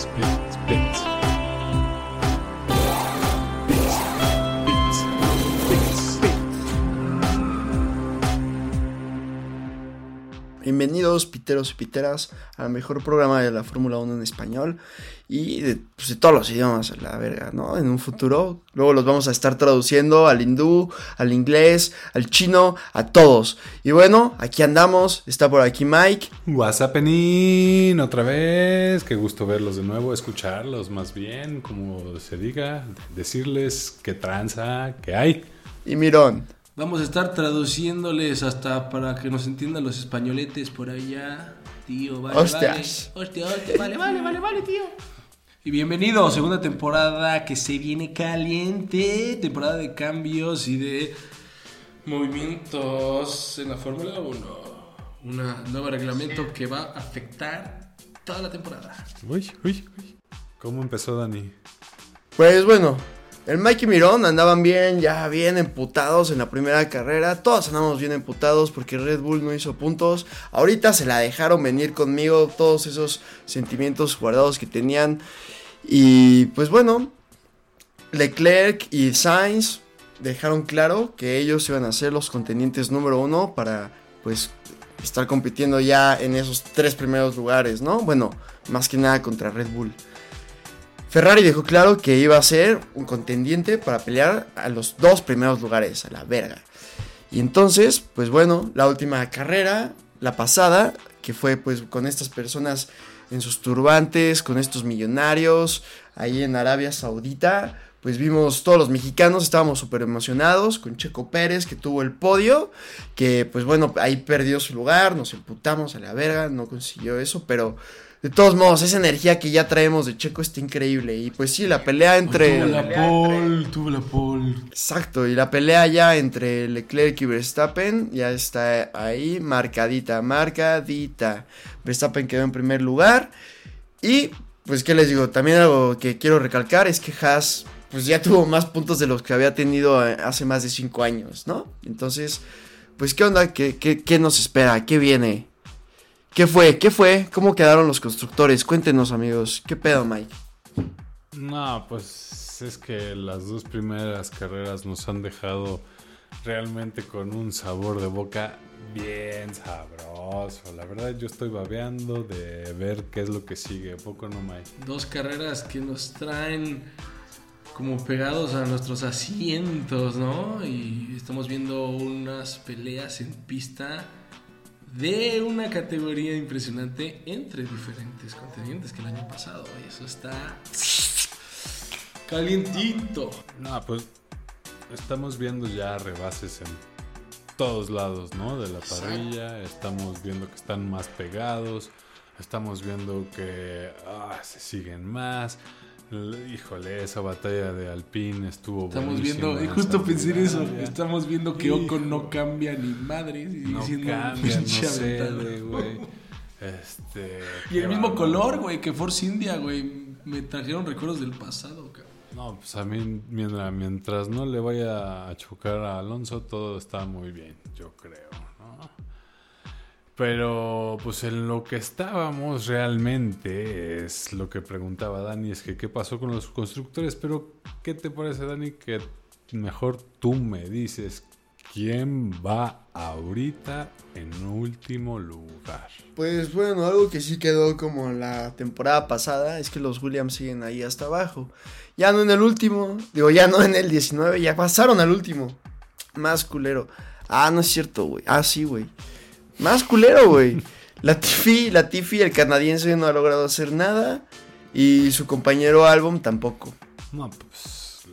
Speak. Bienvenidos, piteros y piteras, al mejor programa de la Fórmula 1 en español y de, pues, de todos los idiomas, la verga, ¿no? En un futuro. Luego los vamos a estar traduciendo al hindú, al inglés, al chino, a todos. Y bueno, aquí andamos, está por aquí Mike. WhatsApp Penin, otra vez. Qué gusto verlos de nuevo, escucharlos más bien, como se diga, decirles qué tranza, qué hay. Y Mirón. Vamos a estar traduciéndoles hasta para que nos entiendan los españoletes por allá. Tío, vale, Hostias. vale. Hostia, hostia, vale, vale, vale, vale, tío. Y bienvenido, segunda temporada que se viene caliente, temporada de cambios y de movimientos en la Fórmula 1. Un nuevo reglamento que va a afectar toda la temporada. Uy, uy, uy. ¿Cómo empezó Dani? Pues bueno, el Mike y Mirón andaban bien, ya bien emputados en la primera carrera. Todos andamos bien emputados porque Red Bull no hizo puntos. Ahorita se la dejaron venir conmigo, todos esos sentimientos guardados que tenían. Y pues bueno, Leclerc y Sainz dejaron claro que ellos iban a ser los contendientes número uno para pues estar compitiendo ya en esos tres primeros lugares, ¿no? Bueno, más que nada contra Red Bull. Ferrari dejó claro que iba a ser un contendiente para pelear a los dos primeros lugares, a la verga. Y entonces, pues bueno, la última carrera, la pasada, que fue pues con estas personas en sus turbantes, con estos millonarios, ahí en Arabia Saudita, pues vimos todos los mexicanos, estábamos súper emocionados con Checo Pérez que tuvo el podio, que pues bueno, ahí perdió su lugar, nos emputamos a la verga, no consiguió eso, pero de todos modos, esa energía que ya traemos de Checo está increíble. Y pues sí, la pelea entre... Tuve la pole, tuve la pole. Exacto, y la pelea ya entre Leclerc y Verstappen ya está ahí, marcadita, marcadita. Verstappen quedó en primer lugar. Y pues, ¿qué les digo? También algo que quiero recalcar es que Haas pues ya tuvo más puntos de los que había tenido eh, hace más de 5 años, ¿no? Entonces, pues, ¿qué onda? ¿Qué, qué, qué nos espera? ¿Qué viene? ¿Qué fue? ¿Qué fue? ¿Cómo quedaron los constructores? Cuéntenos, amigos. ¿Qué pedo, Mike? No, pues es que las dos primeras carreras nos han dejado realmente con un sabor de boca bien sabroso. La verdad yo estoy babeando de ver qué es lo que sigue. Poco no, Mike. Dos carreras que nos traen como pegados a nuestros asientos, ¿no? Y estamos viendo unas peleas en pista de una categoría impresionante entre diferentes contendientes que el año pasado. Y eso está calientito. No, pues estamos viendo ya rebases en todos lados, ¿no? De la parrilla. Estamos viendo que están más pegados. Estamos viendo que ah, se siguen más. Híjole, esa batalla de Alpine estuvo Estamos viendo, y justo pensé en eso, estamos viendo que Ocon no cambia ni madre. Y no diciendo, cambia, no "Pinche sé, aventada". güey. Este, Y el mismo color, güey, que Force India, güey. Me trajeron recuerdos del pasado, cabrón. No, pues a mí, mientras, mientras no le vaya a chocar a Alonso, todo está muy bien, yo creo. Pero, pues en lo que estábamos realmente es lo que preguntaba Dani, es que qué pasó con los constructores, pero ¿qué te parece, Dani? Que mejor tú me dices quién va ahorita en último lugar. Pues bueno, algo que sí quedó como la temporada pasada es que los Williams siguen ahí hasta abajo. Ya no en el último, digo, ya no en el 19, ya pasaron al último. Más culero. Ah, no es cierto, güey. Ah, sí, güey. Más culero, güey. La Tiffy, el canadiense no ha logrado hacer nada. Y su compañero Album tampoco. No, pues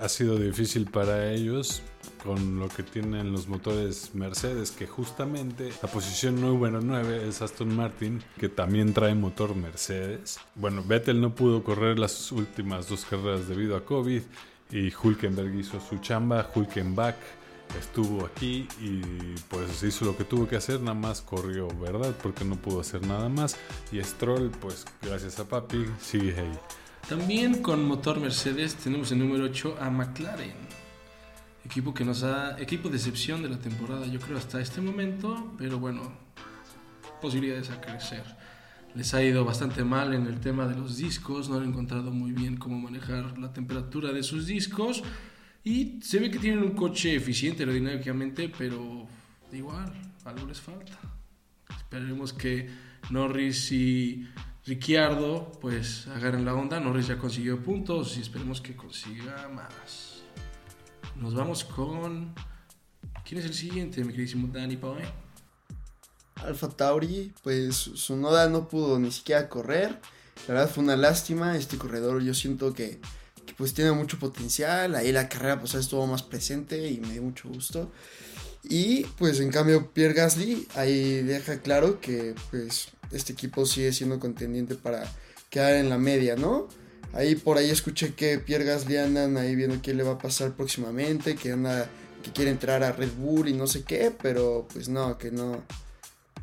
ha sido difícil para ellos con lo que tienen los motores Mercedes, que justamente la posición número 9 es Aston Martin, que también trae motor Mercedes. Bueno, Vettel no pudo correr las últimas dos carreras debido a COVID y Hulkenberg hizo su chamba, Hulkenbach estuvo aquí y pues hizo lo que tuvo que hacer, nada más corrió, ¿verdad? Porque no pudo hacer nada más. Y Stroll, pues gracias a Papi, sigue ahí. También con motor Mercedes tenemos el número 8 a McLaren. Equipo que nos ha. Equipo de excepción de la temporada, yo creo, hasta este momento. Pero bueno, posibilidades a crecer. les ha ido bastante mal en el tema de los discos, no han encontrado muy bien cómo manejar la temperatura de sus discos y se ve que tienen un coche eficiente aerodinámicamente, pero igual, algo les falta. Esperemos que Norris y Ricciardo pues agarren la onda. Norris ya consiguió puntos y esperemos que consiga más. Nos vamos con... ¿Quién es el siguiente, mi queridísimo Danny Boy? Alfa Tauri, pues su noda no pudo ni siquiera correr. La verdad fue una lástima. Este corredor yo siento que, pues tiene mucho potencial. Ahí la carrera pues estuvo más presente y me dio mucho gusto. Y pues en cambio Pierre Gasly ahí deja claro que pues este equipo sigue siendo contendiente para quedar en la media, ¿no? Ahí por ahí escuché que Pierre Gasly andan ahí viendo qué le va a pasar próximamente, que anda que quiere entrar a Red Bull y no sé qué, pero pues no, que no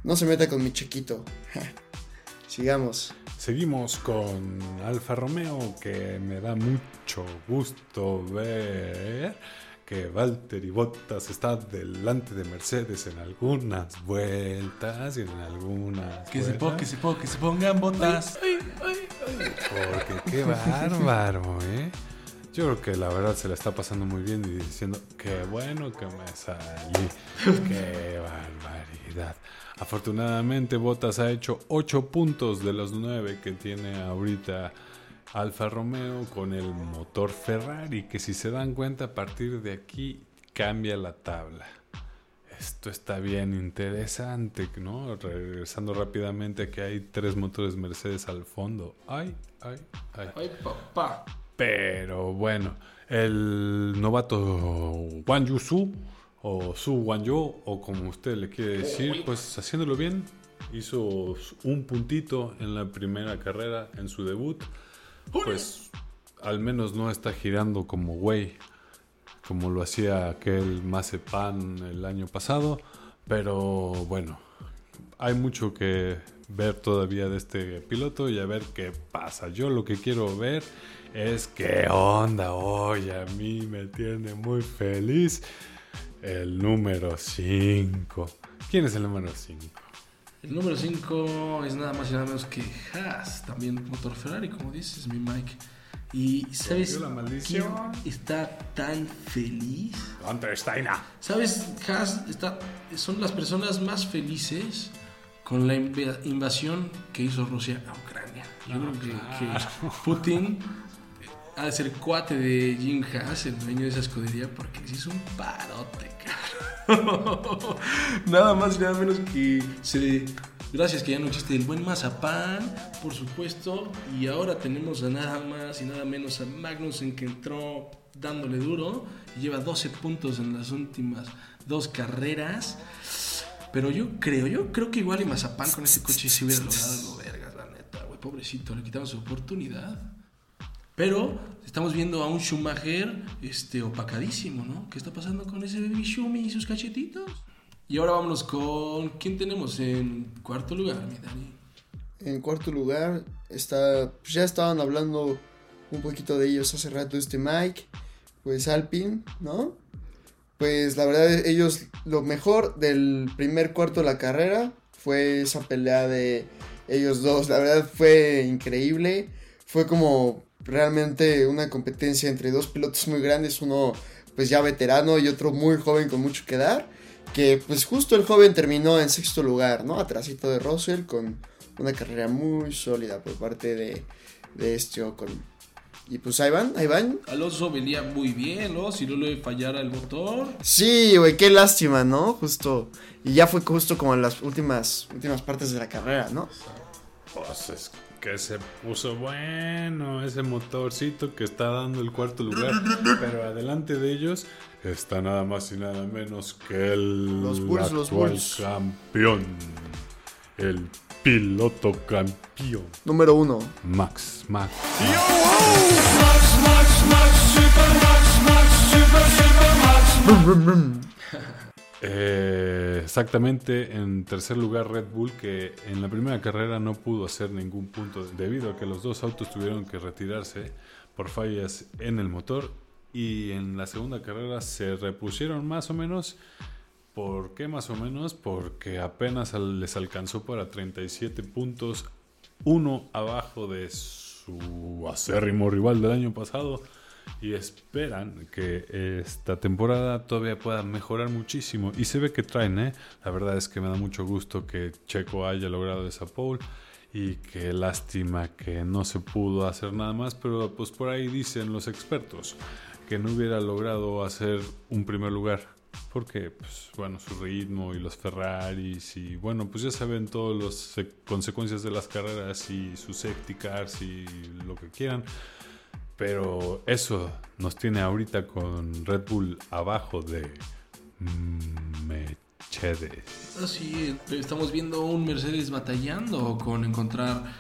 no se meta con mi chiquito. Sigamos. Seguimos con Alfa Romeo, que me da mucho gusto ver que Valtteri Bottas está delante de Mercedes en algunas vueltas y en algunas. Que se, vueltas. po- que, se po- que se pongan botas. Porque qué bárbaro, ¿eh? Yo creo que la verdad se la está pasando muy bien y diciendo, qué bueno que me salí, qué barbaridad. Afortunadamente Bottas ha hecho 8 puntos de los 9 que tiene ahorita Alfa Romeo con el motor Ferrari, que si se dan cuenta a partir de aquí cambia la tabla. Esto está bien interesante, ¿no? Regresando rápidamente que hay tres motores Mercedes al fondo. Ay, ay, ay. Ay, papá. Pero bueno, el novato Wang Yusu o Su Wang Yu o como usted le quiere decir, pues haciéndolo bien, hizo un puntito en la primera carrera en su debut. Pues al menos no está girando como güey, como lo hacía aquel Mazepan el año pasado. Pero bueno, hay mucho que ver todavía de este piloto y a ver qué pasa. Yo lo que quiero ver es qué onda. Hoy a mí me tiene muy feliz el número 5. ¿Quién es el número 5? El número 5 es nada más y nada menos que Haas, también motor Ferrari, como dices, mi Mike. Y ¿sabes la quién está tan feliz? Steiner. ¿Sabes? Haas está, son las personas más felices con la inv- invasión que hizo Rusia a Ucrania. Yo creo que, que Putin de ser cuate de Jim Haas, el dueño de esa escudería, porque se hizo un parote, cabrón. nada más y nada menos que se... Gracias que ya no existe el buen mazapán, por supuesto, y ahora tenemos a nada más y nada menos a Magnussen que entró dándole duro y lleva 12 puntos en las últimas dos carreras. Pero yo creo, yo creo que igual y Mazapán con ese coche sí hubiera logrado algo vergas, la neta, güey, pobrecito, le quitaron su oportunidad. Pero estamos viendo a un Schumacher este, opacadísimo, ¿no? ¿Qué está pasando con ese baby Schumi y sus cachetitos? Y ahora vámonos con... ¿Quién tenemos en cuarto lugar, mi Dani? En cuarto lugar está, pues ya estaban hablando un poquito de ellos hace rato este Mike, pues Alpine, ¿no? Pues la verdad ellos lo mejor del primer cuarto de la carrera fue esa pelea de ellos dos, la verdad fue increíble, fue como realmente una competencia entre dos pilotos muy grandes, uno pues ya veterano y otro muy joven con mucho que dar, que pues justo el joven terminó en sexto lugar, ¿no? Atrásito de Russell con una carrera muy sólida por parte de, de este Ocon. Y pues ahí van, ahí van. Alonso venía muy bien, ¿no? Si no le fallara el motor. Sí, güey, qué lástima, ¿no? Justo. Y ya fue justo como en las últimas, últimas partes de la carrera, ¿no? Pues es que se puso bueno ese motorcito que está dando el cuarto lugar. Pero adelante de ellos está nada más y nada menos que el Los Bulls, los actual Bulls. campeón. El piloto campeón. Número uno. Max, Max. Eh, exactamente, en tercer lugar Red Bull que en la primera carrera no pudo hacer ningún punto debido a que los dos autos tuvieron que retirarse por fallas en el motor y en la segunda carrera se repusieron más o menos. ¿Por qué más o menos? Porque apenas les alcanzó para 37 puntos uno abajo de su acérrimo rival del año pasado y esperan que esta temporada todavía pueda mejorar muchísimo. Y se ve que traen, ¿eh? La verdad es que me da mucho gusto que Checo haya logrado esa pole y que lástima que no se pudo hacer nada más, pero pues por ahí dicen los expertos que no hubiera logrado hacer un primer lugar. Porque, pues, bueno, su ritmo y los Ferraris y, bueno, pues ya saben todas las consecuencias de las carreras y sus safety cars y lo que quieran. Pero eso nos tiene ahorita con Red Bull abajo de Mercedes. Así, ah, estamos viendo un Mercedes batallando con encontrar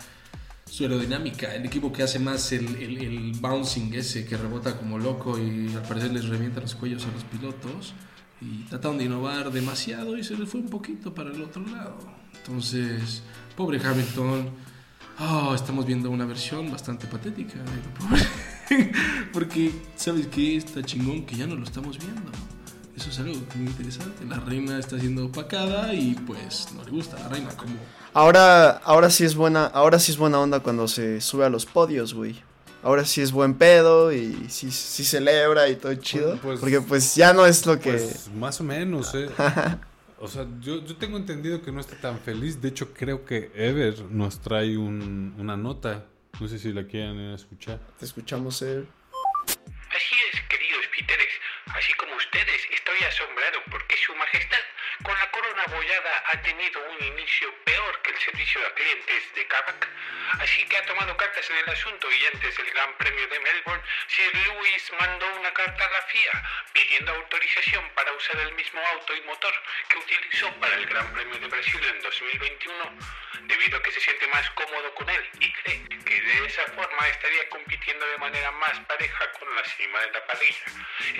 su aerodinámica, el equipo que hace más el, el, bouncing ese que rebota como loco y al parecer les revienta los cuellos a los pilotos y trataron de innovar demasiado y se les fue un poquito para el otro lado. Entonces, pobre Hamilton oh, estamos viendo una versión bastante patética Porque, ¿sabes qué? Está chingón que ya no lo estamos viendo. Eso es algo muy interesante. La reina está siendo opacada y pues no le gusta a la reina como... Ahora, ahora sí es buena, ahora sí es buena onda cuando se sube a los podios, güey. Ahora sí es buen pedo y sí, sí celebra y todo chido. Pues, porque pues ya no es lo que... Pues, más o menos, eh. O sea, yo, yo, tengo entendido que no está tan feliz. De hecho, creo que Ever nos trae un, una nota. No sé si la quieren escuchar. Te escuchamos, Ever. Así es, abollada, ha tenido un inicio peor que el servicio a clientes de Kavak. Así que ha tomado cartas en el asunto y antes del Gran Premio de Melbourne, Sir Lewis mandó una carta a la FIA pidiendo autorización para usar el mismo auto y motor que utilizó para el Gran Premio de Brasil en 2021, debido a que se siente más cómodo con él y cree que de esa forma estaría compitiendo de manera más pareja con la cima de la parrilla.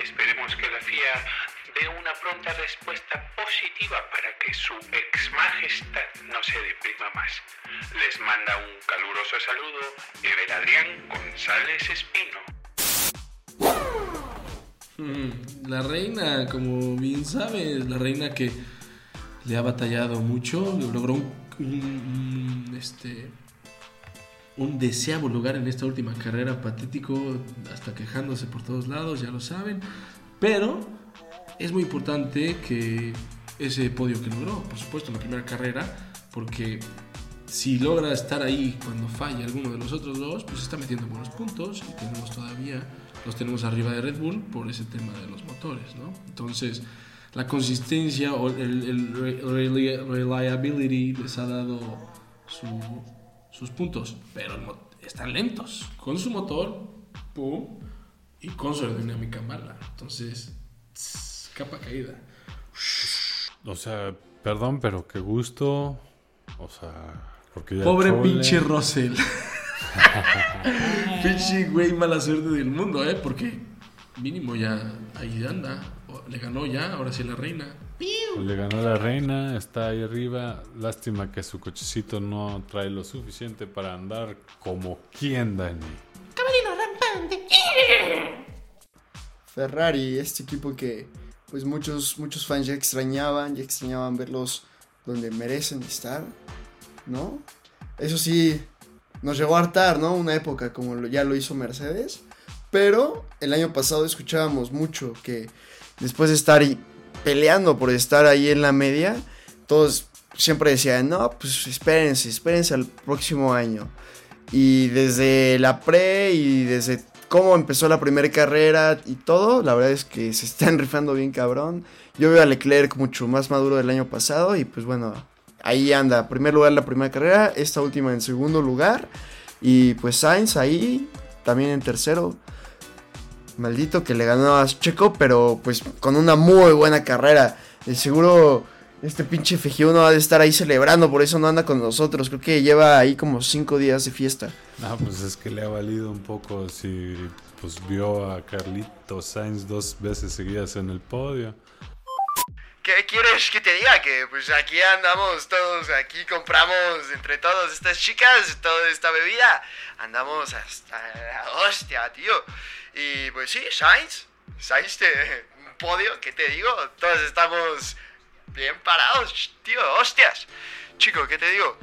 Esperemos que la FIA dé una pronta respuesta positiva para que su ex majestad no se deprima más. Les manda un caluroso saludo Ever Adrián González Espino. Mm, la reina, como bien sabes, la reina que le ha batallado mucho, logró un, este, un deseable lugar en esta última carrera patético, hasta quejándose por todos lados, ya lo saben. Pero es muy importante que ese podio que logró, por supuesto, en la primera carrera, porque si logra estar ahí cuando falla alguno de los otros dos, pues está metiendo buenos puntos y tenemos todavía los tenemos arriba de Red Bull por ese tema de los motores, ¿no? Entonces, la consistencia o el, reliability les ha dado sus puntos, pero están lentos con su motor, pum, y con su aerodinámica mala. Entonces, capa caída. O sea, perdón, pero qué gusto. O sea, porque Pobre pinche Russell. Pinche güey, mala suerte del mundo, ¿eh? Porque mínimo ya ahí anda. Le ganó ya, ahora sí la reina. Le ganó la reina, está ahí arriba. Lástima que su cochecito no trae lo suficiente para andar como quien, Dani. Camarino rampante. Ferrari, este equipo que pues muchos, muchos fans ya extrañaban, ya extrañaban verlos donde merecen estar, ¿no? Eso sí, nos llegó a hartar, ¿no? Una época como ya lo hizo Mercedes. Pero el año pasado escuchábamos mucho que después de estar peleando por estar ahí en la media, todos siempre decían, no, pues espérense, espérense al próximo año. Y desde la pre y desde cómo empezó la primera carrera y todo, la verdad es que se están rifando bien cabrón. Yo veo a Leclerc mucho más maduro del año pasado y pues bueno, ahí anda, primer lugar la primera carrera, esta última en segundo lugar. Y pues Sainz ahí, también en tercero. Maldito que le ganó a Checo, pero pues con una muy buena carrera. De seguro este pinche FG1 ha de estar ahí celebrando, por eso no anda con nosotros. Creo que lleva ahí como cinco días de fiesta. Ah, pues es que le ha valido un poco si pues vio a Carlito Sainz dos veces seguidas en el podio. ¿Qué quieres que te diga? Que pues aquí andamos todos, aquí compramos entre todas estas chicas toda esta bebida. Andamos hasta la hostia, tío. Y pues sí, Sainz, Sainz, te, un podio, ¿qué te digo? Todos estamos bien parados, tío, hostias. Chico, ¿qué te digo?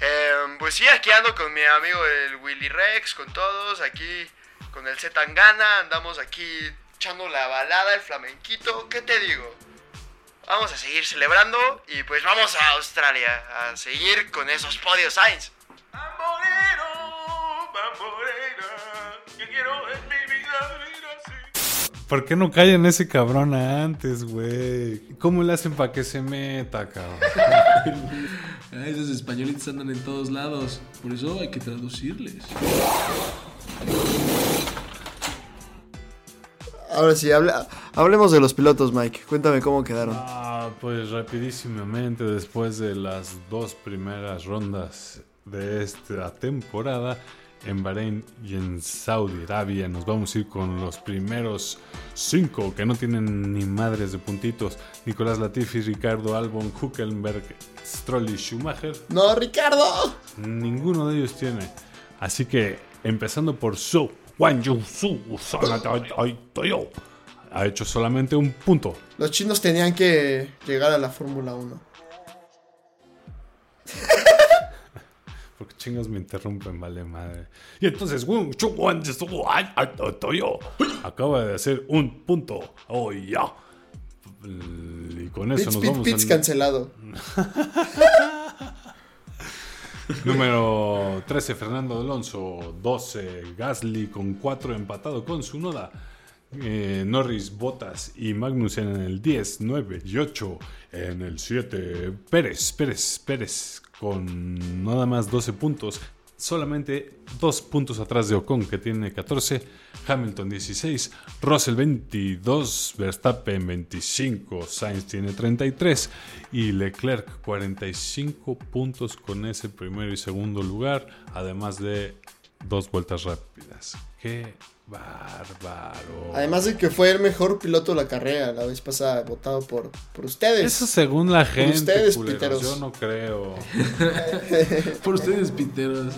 Em, pues sí, aquí ando con mi amigo el Willy Rex, con todos, aquí con el Zetangana, andamos aquí echando la balada, el flamenquito, ¿qué te digo? Vamos a seguir celebrando y pues vamos a Australia a seguir con esos podios Sainz. ¿Por qué no callan ese cabrón antes, güey? ¿Cómo le hacen para que se meta, cabrón? Ah, esos españolitos andan en todos lados. Por eso hay que traducirles. Ahora sí, habla- hablemos de los pilotos, Mike. Cuéntame cómo quedaron. Ah, pues rapidísimamente, después de las dos primeras rondas de esta temporada, en Bahrein y en Saudi Arabia, nos vamos a ir con los primeros cinco que no tienen ni madres de puntitos: Nicolás Latifi, Ricardo Albon, Huckenberg, Stroll y Schumacher. ¡No, Ricardo! Ninguno de ellos tiene. Así que, empezando por Su, Wan Yu Su, ha hecho solamente un punto. Los chinos tenían que llegar a la Fórmula 1. Porque chingos me interrumpen, vale madre. Y entonces, acaba de hacer un punto. Oh, ya. Y con eso Pits, nos vamos pits al cancelado. número 13, Fernando Alonso. 12, Gasly con 4 empatado con su noda. Eh, Norris, Bottas y Magnussen en el 10, 9 y 8 en el 7. Pérez, Pérez, Pérez con nada más 12 puntos. Solamente 2 puntos atrás de Ocon que tiene 14. Hamilton 16. Russell 22. Verstappen 25. Sainz tiene 33. Y Leclerc 45 puntos con ese primero y segundo lugar. Además de dos vueltas rápidas. ¡Qué bárbaro! Además de que fue el mejor piloto de la carrera la vez pasada, votado por, por ustedes. Eso según la gente, ustedes, culeros, piteros. Yo no creo. Por ustedes, piteros.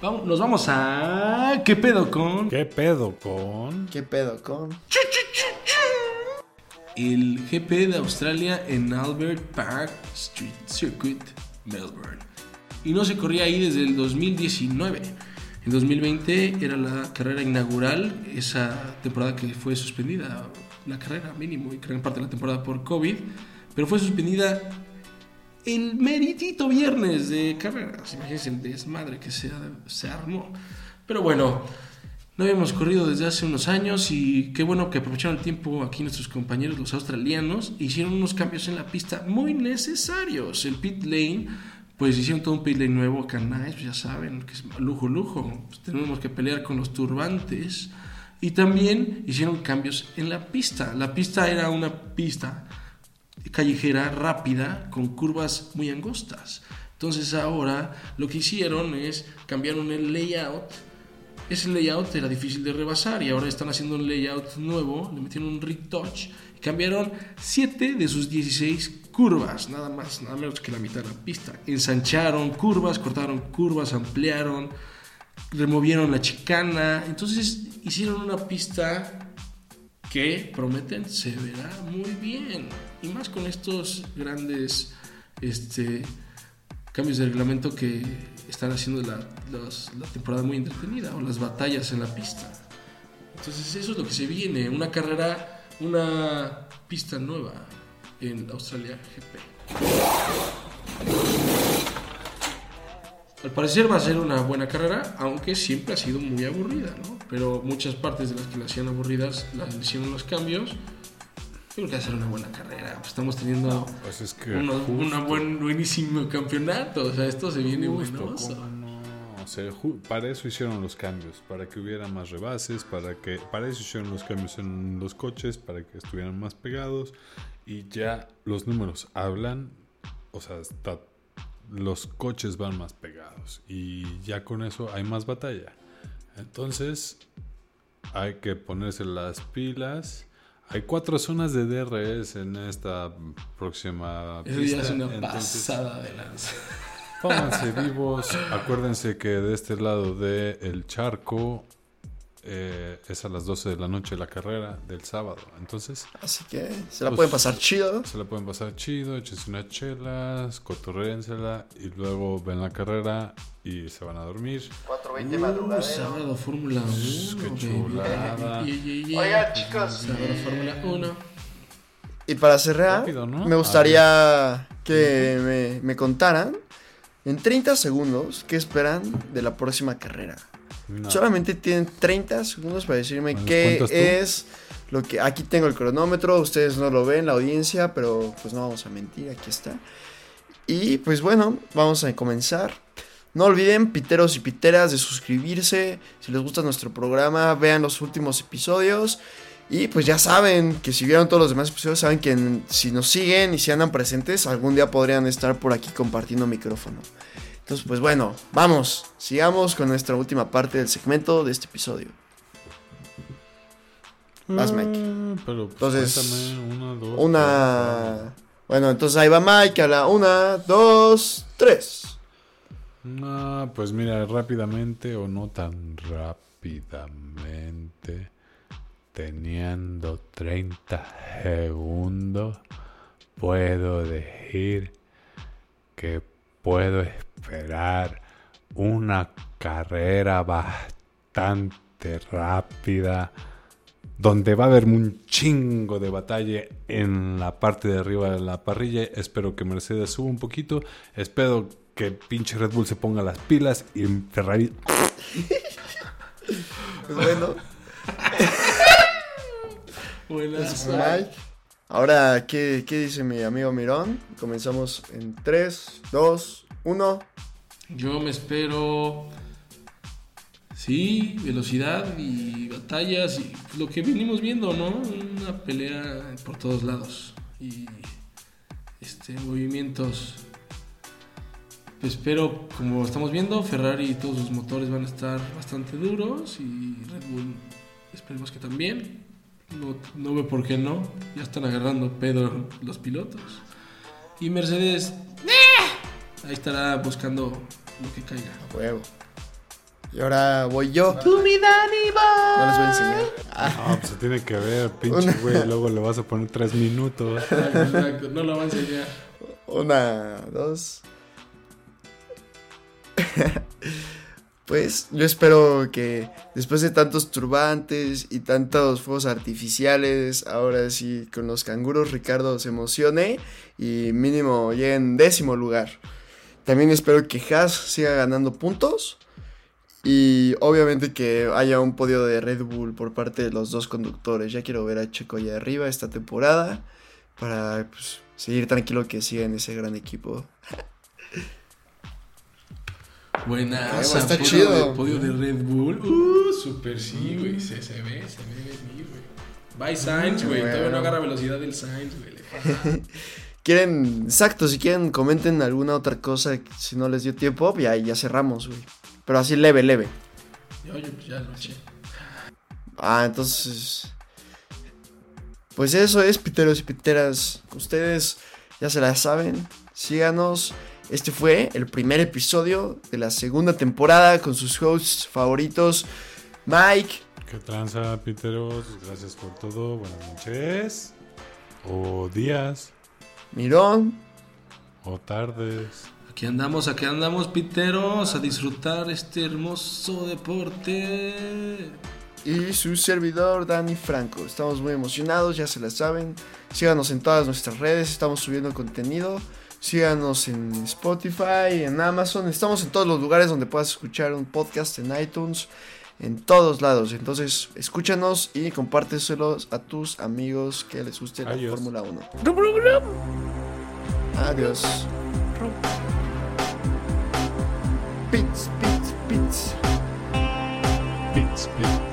Vamos, nos vamos a. ¿Qué pedo con? ¿Qué pedo con? ¿Qué pedo con? El GP de Australia en Albert Park Street Circuit, Melbourne. Y no se corría ahí desde el 2019. En 2020 era la carrera inaugural, esa temporada que fue suspendida, la carrera mínimo y gran parte de la temporada por COVID, pero fue suspendida el meritito viernes de carreras. Imagínense el desmadre que se, se armó. Pero bueno, no habíamos corrido desde hace unos años y qué bueno que aprovecharon el tiempo aquí nuestros compañeros los australianos. Hicieron unos cambios en la pista muy necesarios. El pit lane, pues hicieron todo un pit lane nuevo Nice, pues ya saben, que es lujo, lujo. Pues tenemos que pelear con los turbantes. Y también hicieron cambios en la pista. La pista era una pista callejera rápida con curvas muy angostas. Entonces ahora lo que hicieron es cambiaron el layout. Ese layout era difícil de rebasar y ahora están haciendo un layout nuevo, le metieron un retouch cambiaron 7 de sus 16 curvas, nada más, nada menos que la mitad de la pista. Ensancharon curvas, cortaron curvas, ampliaron, removieron la chicana, entonces hicieron una pista que prometen se verá muy bien. Y más con estos grandes este, cambios de reglamento que están haciendo la, la temporada muy entretenida o las batallas en la pista. Entonces eso es lo que se viene, una carrera, una pista nueva en Australia GP. Al parecer va a ser una buena carrera, aunque siempre ha sido muy aburrida, ¿no? Pero muchas partes de las que la hacían aburridas las hicieron los cambios. Yo creo que va a ser una buena carrera. Pues estamos teniendo Pues es que. una buen, buenísimo campeonato. O sea, esto se viene Justo, buenoso. Para eso hicieron los cambios, para que hubiera más rebases, para que para eso hicieron los cambios en los coches, para que estuvieran más pegados y ya los números hablan, o sea, está- los coches van más pegados y ya con eso hay más batalla. Entonces hay que ponerse las pilas. Hay cuatro zonas de DRS en esta próxima Eso ya es una entonces- pasada de lanza. Pónganse vivos. Acuérdense que de este lado del charco eh, es a las 12 de la noche la carrera del sábado. Entonces, Así que se la Pues- pueden pasar chido. se la pueden pasar chido, échense unas chelas, cotorréensela y luego ven la carrera y se van a dormir. 420 Uh, sábado Fórmula 1. qué chulada. Yeah, yeah, yeah. Oigan, chicos, Sábado Fórmula 1. Y para cerrar, Rápido, ¿no? me gustaría que me, me contaran en 30 segundos qué esperan de la próxima carrera. No. Solamente tienen 30 segundos para decirme ¿Los qué es lo que... Aquí tengo el cronómetro, ustedes no lo ven, la audiencia, pero pues no vamos a mentir, aquí está. Y pues bueno, vamos a comenzar. No olviden, piteros y piteras, de suscribirse. Si les gusta nuestro programa, vean los últimos episodios. Y pues ya saben que si vieron todos los demás episodios, saben que en- si nos siguen y si andan presentes, algún día podrían estar por aquí compartiendo micrófono. Entonces, pues bueno, vamos, sigamos con nuestra última parte del segmento de este episodio. Vas, Mike. Ah, Pero pues, Entonces, una, dos. Una... Bueno, entonces ahí va Mike a la una, dos, tres. No, pues mira, rápidamente o no tan rápidamente, teniendo 30 segundos, puedo decir que puedo esperar una carrera bastante rápida donde va a haber un chingo de batalla en la parte de arriba de la parrilla. Espero que Mercedes suba un poquito. Espero que pinche Red Bull se ponga las pilas y Ferrari. Pues bueno, Buenas. Mike. Ahora, ¿qué, ¿qué dice mi amigo Mirón? Comenzamos en 3, 2, 1. Yo me espero. Sí, velocidad y batallas y lo que venimos viendo, ¿no? Una pelea por todos lados. Y este movimientos. Espero, como estamos viendo, Ferrari y todos sus motores van a estar bastante duros y Red Bull esperemos que también. No, no veo por qué no. Ya están agarrando pedo los pilotos. Y Mercedes ahí estará buscando lo que caiga. A huevo. Y ahora voy yo. Daddy boy. No les voy a enseñar. Ah, Ah, pues se tiene que ver, pinche güey. Luego le vas a poner tres minutos. Exacto, no lo va a enseñar. Una, dos. Pues yo espero que después de tantos turbantes y tantos fuegos artificiales, ahora sí con los canguros Ricardo se emocione y mínimo llegue en décimo lugar. También espero que Haas siga ganando puntos y obviamente que haya un podio de Red Bull por parte de los dos conductores. Ya quiero ver a Checo allá arriba esta temporada para pues, seguir tranquilo que siga en ese gran equipo. Buena. Huevo, está chido. De, podio de Red Bull. Uh, super sí, güey. Se, se ve, se ve venir, güey. Bye Sainz, güey. Todavía no agarra velocidad del Sainz, güey. Le. Quieren, exacto, si quieren comenten alguna otra cosa, si no les dio tiempo, ya, ya cerramos, güey. Pero así leve, leve. Yo, yo, ya lo eché. Ah, entonces... Pues eso es, piteros y piteras. Ustedes ya se la saben. Síganos. Este fue el primer episodio de la segunda temporada con sus hosts favoritos. Mike, ¿Qué tranza, Piteros? Gracias por todo. Buenas noches. O días. Mirón, O tardes. Aquí andamos, aquí andamos, piteros, a disfrutar este hermoso deporte. y su servidor Dani Franco. Estamos muy emocionados, ya se la saben. Síganos en todas nuestras redes, estamos subiendo contenido. Síganos en Spotify, en Amazon. Estamos en todos los lugares donde puedas escuchar un podcast, en iTunes, en todos lados. Entonces, escúchanos y compárteselos a tus amigos que les guste la Fórmula 1. Adiós. Pits, pits, pits. Pits, pits.